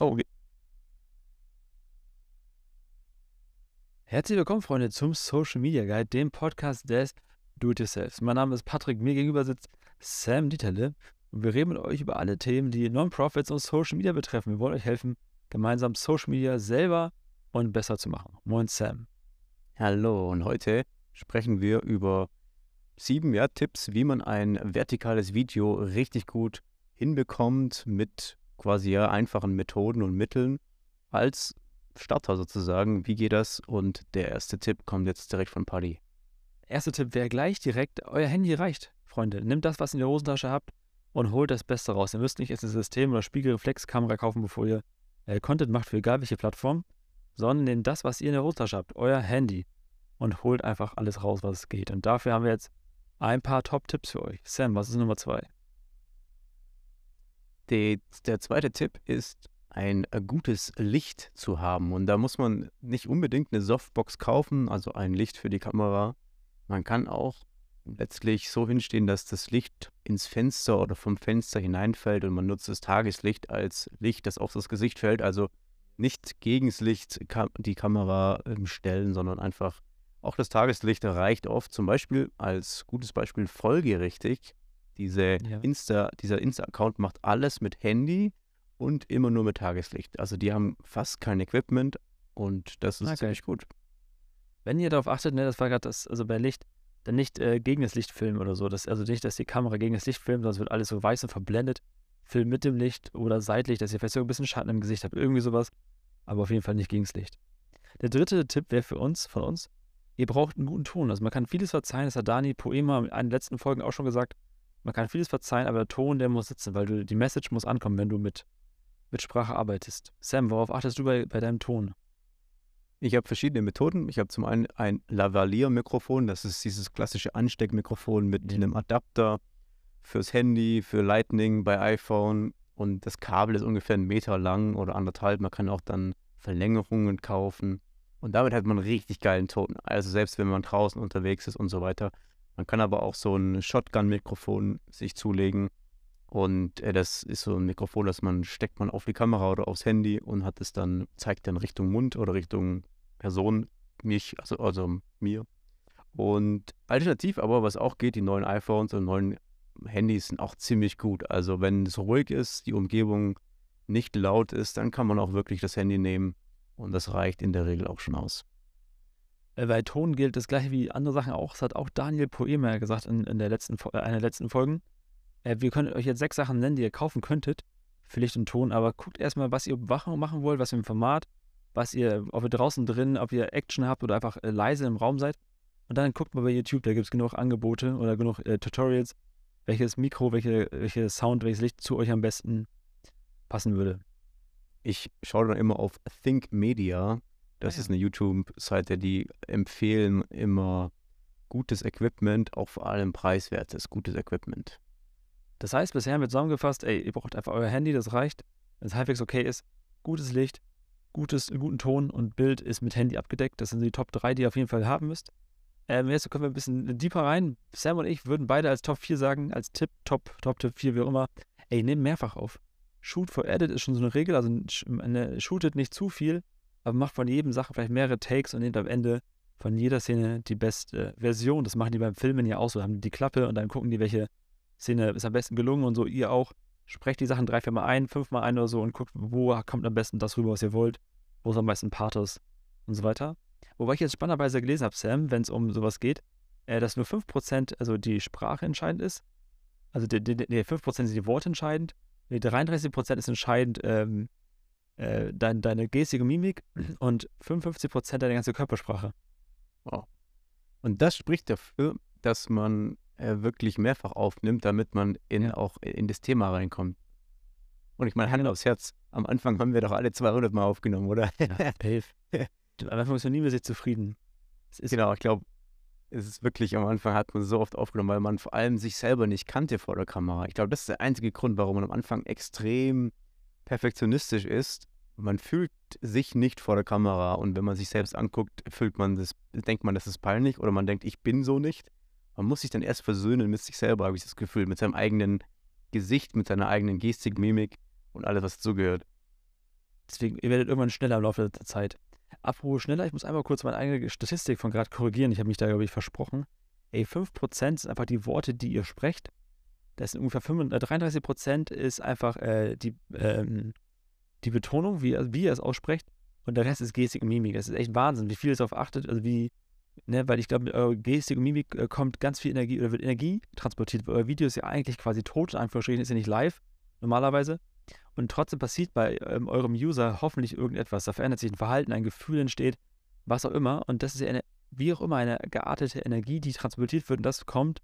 Oh. Herzlich willkommen, Freunde, zum Social Media Guide, dem Podcast des Do-It-Yourselfs. Mein Name ist Patrick, mir gegenüber sitzt Sam Dieterle und wir reden mit euch über alle Themen, die Non-Profits und Social Media betreffen. Wir wollen euch helfen, gemeinsam Social Media selber und besser zu machen. Moin, Sam. Hallo, und heute sprechen wir über sieben ja, Tipps, wie man ein vertikales Video richtig gut hinbekommt mit quasi ja einfachen Methoden und Mitteln als Starter sozusagen. Wie geht das? Und der erste Tipp kommt jetzt direkt von Paddy. Erster Tipp wäre gleich direkt, euer Handy reicht, Freunde. Nehmt das, was ihr in der Hosentasche habt und holt das Beste raus. Ihr müsst nicht jetzt ein System oder Spiegelreflexkamera kaufen, bevor ihr äh, Content macht für egal welche Plattform, sondern nehmt das, was ihr in der Hosentasche habt, euer Handy und holt einfach alles raus, was es geht. Und dafür haben wir jetzt ein paar Top-Tipps für euch. Sam, was ist Nummer zwei? Die, der zweite Tipp ist, ein äh, gutes Licht zu haben. Und da muss man nicht unbedingt eine Softbox kaufen, also ein Licht für die Kamera. Man kann auch letztlich so hinstehen, dass das Licht ins Fenster oder vom Fenster hineinfällt und man nutzt das Tageslicht als Licht, das auf das Gesicht fällt. Also nicht gegen das Licht die Kamera ähm, stellen, sondern einfach auch das Tageslicht reicht oft. Zum Beispiel als gutes Beispiel folgerichtig. Diese ja. Insta, dieser Insta-Account macht alles mit Handy und immer nur mit Tageslicht. Also die haben fast kein Equipment und das ist okay. ziemlich gut. Wenn ihr darauf achtet, ne, das war gerade das, also bei Licht, dann nicht äh, gegen das Licht filmen oder so. Das, also nicht, dass die Kamera gegen das Licht filmt, sonst wird alles so weiß und verblendet. Film mit dem Licht oder seitlich, dass ihr vielleicht so ein bisschen Schatten im Gesicht habt, irgendwie sowas. Aber auf jeden Fall nicht gegen das Licht. Der dritte Tipp wäre für uns, von uns, ihr braucht einen guten Ton. Also man kann vieles verzeihen, das hat Dani Poema in den letzten Folgen auch schon gesagt. Man kann vieles verzeihen, aber der Ton, der muss sitzen, weil du, die Message muss ankommen, wenn du mit, mit Sprache arbeitest. Sam, worauf achtest du bei, bei deinem Ton? Ich habe verschiedene Methoden. Ich habe zum einen ein Lavalier-Mikrofon, das ist dieses klassische Ansteckmikrofon mit einem Adapter fürs Handy, für Lightning bei iPhone und das Kabel ist ungefähr einen Meter lang oder anderthalb. Man kann auch dann Verlängerungen kaufen und damit hat man einen richtig geilen Ton. Also selbst wenn man draußen unterwegs ist und so weiter. Man kann aber auch so ein Shotgun-Mikrofon sich zulegen. Und äh, das ist so ein Mikrofon, das man steckt man auf die Kamera oder aufs Handy und hat es dann, zeigt dann Richtung Mund oder Richtung Person, mich, also, also mir. Und alternativ aber, was auch geht, die neuen iPhones und neuen Handys sind auch ziemlich gut. Also wenn es ruhig ist, die Umgebung nicht laut ist, dann kann man auch wirklich das Handy nehmen und das reicht in der Regel auch schon aus. Äh, bei Ton gilt das gleiche wie andere Sachen auch. Das hat auch Daniel Poemer gesagt in, in der letzten, äh, einer der letzten Folgen. Äh, wir können euch jetzt sechs Sachen nennen, die ihr kaufen könntet für Licht und Ton, aber guckt erstmal, was ihr machen wollt, was für ein Format, was ihr, ob ihr draußen drin, ob ihr Action habt oder einfach leise im Raum seid. Und dann guckt mal bei YouTube, da gibt es genug Angebote oder genug äh, Tutorials, welches Mikro, welche, welche Sound, welches Licht zu euch am besten passen würde. Ich schaue dann immer auf Think Media das ja. ist eine YouTube-Seite, die empfehlen immer gutes Equipment, auch vor allem preiswertes, gutes Equipment. Das heißt, bisher haben wir zusammengefasst, ey, ihr braucht einfach euer Handy, das reicht, wenn es halbwegs okay ist, gutes Licht, gutes, guten Ton und Bild ist mit Handy abgedeckt. Das sind die Top 3, die ihr auf jeden Fall haben müsst. Ähm, jetzt kommen wir ein bisschen deeper rein. Sam und ich würden beide als Top 4 sagen, als Tipp, Top, Top Tipp 4, wie auch immer. Ey, nehmt mehrfach auf. Shoot for Edit ist schon so eine Regel, also shootet nicht zu viel, aber macht von jedem Sache vielleicht mehrere Takes und nehmt am Ende von jeder Szene die beste Version. Das machen die beim Filmen ja auch so. Haben die Klappe und dann gucken die, welche Szene ist am besten gelungen und so. Ihr auch. Sprecht die Sachen drei, vier Mal ein, fünfmal ein oder so und guckt, wo kommt am besten das rüber, was ihr wollt. Wo ist am meisten Pathos und so weiter. Wobei ich jetzt spannenderweise gelesen habe, Sam, wenn es um sowas geht, äh, dass nur 5%, also die Sprache entscheidend ist. Also die, die, die 5% sind die Worte entscheidend. Die 33% ist entscheidend, ähm, äh, dein, deine geistige Mimik und 55% deine ganze Körpersprache. Wow. Und das spricht dafür, dass man äh, wirklich mehrfach aufnimmt, damit man in, ja. auch in das Thema reinkommt. Und ich meine, Hand aufs Herz, am Anfang haben wir doch alle 200 Mal aufgenommen, oder? Ja, safe. am Anfang ist man nie mit sich zufrieden. genau, ich glaube, es ist wirklich, am Anfang hat man so oft aufgenommen, weil man vor allem sich selber nicht kannte vor der Kamera. Ich glaube, das ist der einzige Grund, warum man am Anfang extrem perfektionistisch ist. Man fühlt sich nicht vor der Kamera und wenn man sich selbst anguckt, fühlt man das, denkt man, das ist peinlich oder man denkt, ich bin so nicht. Man muss sich dann erst versöhnen mit sich selber, habe ich das Gefühl, mit seinem eigenen Gesicht, mit seiner eigenen Gestik, Mimik und alles, was dazugehört. Deswegen, ihr werdet irgendwann schneller im Laufe der Zeit. Apropos schneller, ich muss einmal kurz meine eigene Statistik von gerade korrigieren. Ich habe mich da, glaube ich, versprochen. Ey, 5% sind einfach die Worte, die ihr sprecht. Das sind ungefähr 35, 33% ist einfach äh, die, ähm, die Betonung, wie, wie ihr es aussprecht. Und der Rest ist Gestik und Mimik. Das ist echt Wahnsinn, wie viel es darauf achtet. Also wie, ne, weil ich glaube, mit eurer Gestik und Mimik äh, kommt ganz viel Energie oder wird Energie transportiert. Euer Video ist ja eigentlich quasi tot, in Anführungsstrichen, ist ja nicht live, normalerweise. Und trotzdem passiert bei ähm, eurem User hoffentlich irgendetwas. Da verändert sich ein Verhalten, ein Gefühl entsteht, was auch immer. Und das ist ja eine, wie auch immer eine geartete Energie, die transportiert wird. Und das kommt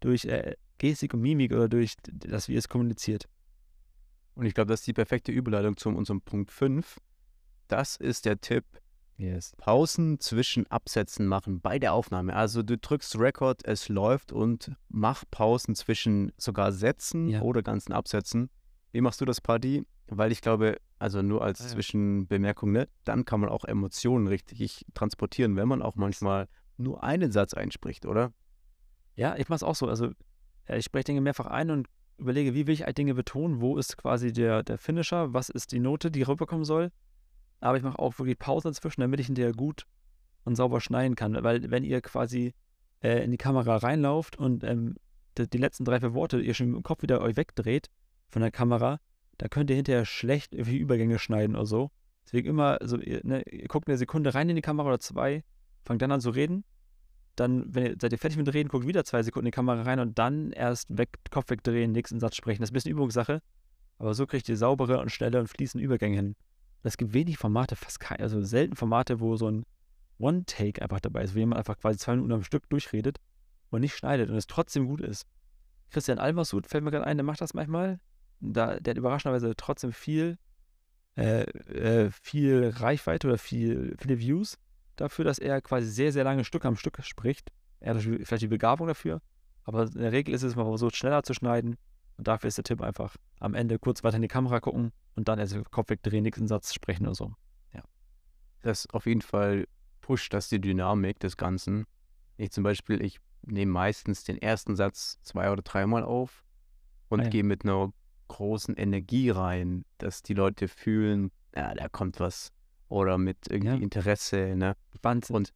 durch äh, Gestik und Mimik oder durch das, wie es kommuniziert. Und ich glaube, das ist die perfekte Überleitung zu unserem Punkt 5. Das ist der Tipp. Yes. Pausen zwischen Absätzen machen bei der Aufnahme. Also du drückst Record, es läuft und mach Pausen zwischen sogar Sätzen Ja. oder ganzen Absätzen. Wie machst du das, Party? Weil ich glaube, also nur als Ah, ja. Zwischenbemerkung, ne, dann kann man auch Emotionen richtig transportieren, wenn man auch manchmal nur einen Satz einspricht, oder? Ja, ich mache es auch so. Also äh, ich spreche Dinge mehrfach ein und überlege, wie will ich Dinge betonen, wo ist quasi der, der Finisher, was ist die Note, die rüberkommen soll. Aber ich mache auch wirklich Pausen dazwischen, damit ich hinterher gut und sauber schneiden kann. Weil wenn ihr quasi äh, in die Kamera reinlauft und ähm, die, die letzten drei, vier Worte ihr schon im Kopf wieder euch wegdreht von der Kamera, da könnt ihr hinterher schlecht irgendwie Übergänge schneiden oder so. Deswegen immer so, ihr, ne, ihr guckt eine Sekunde rein in die Kamera oder zwei, fangt dann an zu reden dann, wenn ihr, seid ihr fertig mit dem Reden, guckt wieder zwei Sekunden in die Kamera rein und dann erst weg, Kopf wegdrehen, nächsten Satz sprechen. Das ist ein bisschen Übungssache, aber so kriegt ihr saubere und schnelle und fließende Übergänge hin. Es gibt wenig Formate, fast keine, also selten Formate, wo so ein One-Take einfach dabei ist, wo jemand einfach quasi zwei Minuten am Stück durchredet und nicht schneidet und es trotzdem gut ist. Christian Almasud fällt mir gerade ein, der macht das manchmal. Da, der hat überraschenderweise trotzdem viel, äh, äh, viel Reichweite oder viel, viele Views dafür, dass er quasi sehr, sehr lange Stück am Stück spricht. Er hat vielleicht die Begabung dafür, aber in der Regel ist es mal versucht, schneller zu schneiden. Und dafür ist der Tipp einfach am Ende kurz weiter in die Kamera gucken und dann erst den Kopf wegdrehen, nächsten Satz sprechen oder so. Das auf jeden Fall pusht das die Dynamik des Ganzen. Ich zum Beispiel, ich nehme meistens den ersten Satz zwei oder dreimal auf und Ah ja. gehe mit einer großen Energie rein, dass die Leute fühlen, ja, da kommt was. Oder mit irgendwie Ja. Interesse, ne? Wahnsinn. Und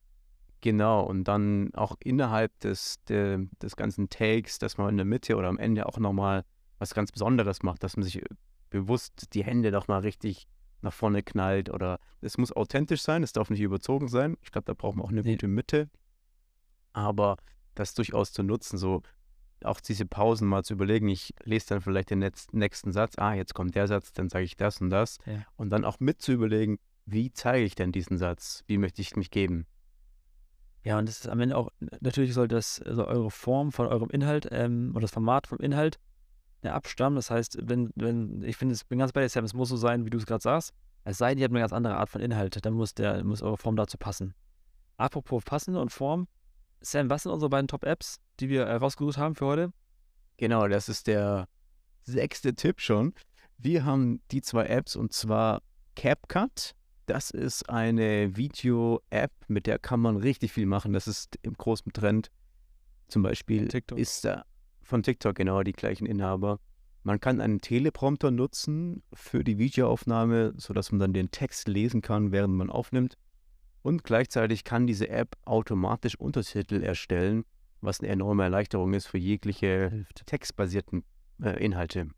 genau, und dann auch innerhalb des, der, des ganzen Takes, dass man in der Mitte oder am Ende auch nochmal was ganz Besonderes macht, dass man sich äh, bewusst die Hände nochmal richtig nach vorne knallt oder es muss authentisch sein, es darf nicht überzogen sein. Ich glaube, da braucht man auch eine Nee. gute Mitte. Aber das durchaus zu nutzen, so auch diese Pausen mal zu überlegen, ich lese dann vielleicht den nächsten Satz, ah, jetzt kommt der Satz, dann sage ich das und das. Ja. Und dann auch mit zu überlegen, wie zeige ich denn diesen Satz? Wie möchte ich mich geben? Ja, und das ist am Ende auch, natürlich soll das, also eure Form von eurem Inhalt ähm, oder das Format vom Inhalt ja, abstammen. Das heißt, wenn, wenn, ich finde, ich bin ganz bei dir, Sam, es muss so sein, wie du es gerade sagst. Es sei denn, ihr habt eine ganz andere Art von Inhalt, dann muss, der, muss eure Form dazu passen. Apropos passende und Form, Sam, was sind unsere beiden Top-Apps, die wir äh, rausgesucht haben für heute? Genau, das ist der sechste Tipp schon. Wir haben die zwei Apps und zwar CapCut. Das ist eine Video-App, mit der kann man richtig viel machen. Das ist im großen Trend. Zum Beispiel TikTok. ist da von TikTok genau die gleichen Inhaber. Man kann einen Teleprompter nutzen für die Videoaufnahme, sodass man dann den Text lesen kann, während man aufnimmt. Und gleichzeitig kann diese App automatisch Untertitel erstellen, was eine enorme Erleichterung ist für jegliche Hilft. textbasierten äh, Inhalte.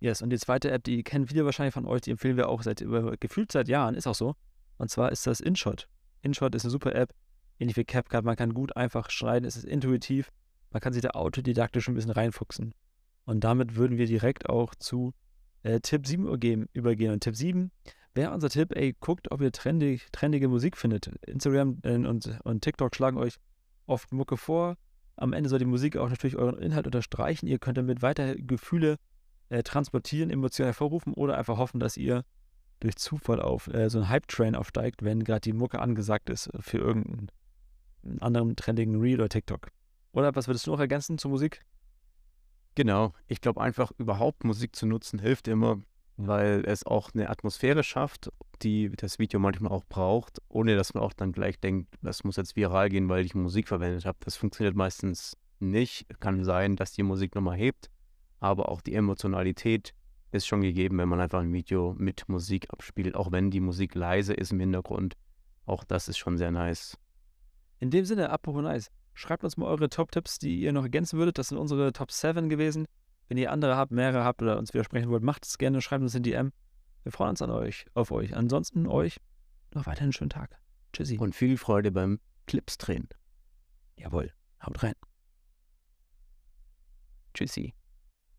Yes, und die zweite App, die kennen viele wahrscheinlich von euch, die empfehlen wir auch seit gefühlt seit Jahren, ist auch so. Und zwar ist das InShot. InShot ist eine super App, ähnlich wie CapCut. Man kann gut einfach schneiden, es ist intuitiv. Man kann sich da autodidaktisch ein bisschen reinfuchsen. Und damit würden wir direkt auch zu äh, Tipp 7 übergehen, übergehen. Und Tipp 7 wäre unser Tipp, ey, guckt, ob ihr trendig, trendige Musik findet. Instagram äh, und, und TikTok schlagen euch oft Mucke vor. Am Ende soll die Musik auch natürlich euren Inhalt unterstreichen. Ihr könnt damit weiter Gefühle äh, transportieren, Emotionen hervorrufen oder einfach hoffen, dass ihr durch Zufall auf äh, so einen Hype-Train aufsteigt, wenn gerade die Mucke angesagt ist für irgendeinen anderen trendigen Reel oder TikTok. Oder was würdest du noch ergänzen zur Musik? Genau, ich glaube einfach überhaupt Musik zu nutzen hilft immer, weil es auch eine Atmosphäre schafft, die das Video manchmal auch braucht, ohne dass man auch dann gleich denkt, das muss jetzt viral gehen, weil ich Musik verwendet habe. Das funktioniert meistens nicht. Kann sein, dass die Musik nochmal hebt, aber auch die Emotionalität ist schon gegeben, wenn man einfach ein Video mit Musik abspielt, auch wenn die Musik leise ist im Hintergrund. Auch das ist schon sehr nice. In dem Sinne, apropos nice, schreibt uns mal eure Top-Tipps, die ihr noch ergänzen würdet. Das sind unsere Top 7 gewesen. Wenn ihr andere habt, mehrere habt oder uns widersprechen wollt, macht es gerne, schreibt uns in DM. Wir freuen uns an euch, auf euch. Ansonsten euch noch weiterhin einen schönen Tag. Tschüssi. Und viel Freude beim Clips drehen. Jawohl, haut rein. Tschüssi.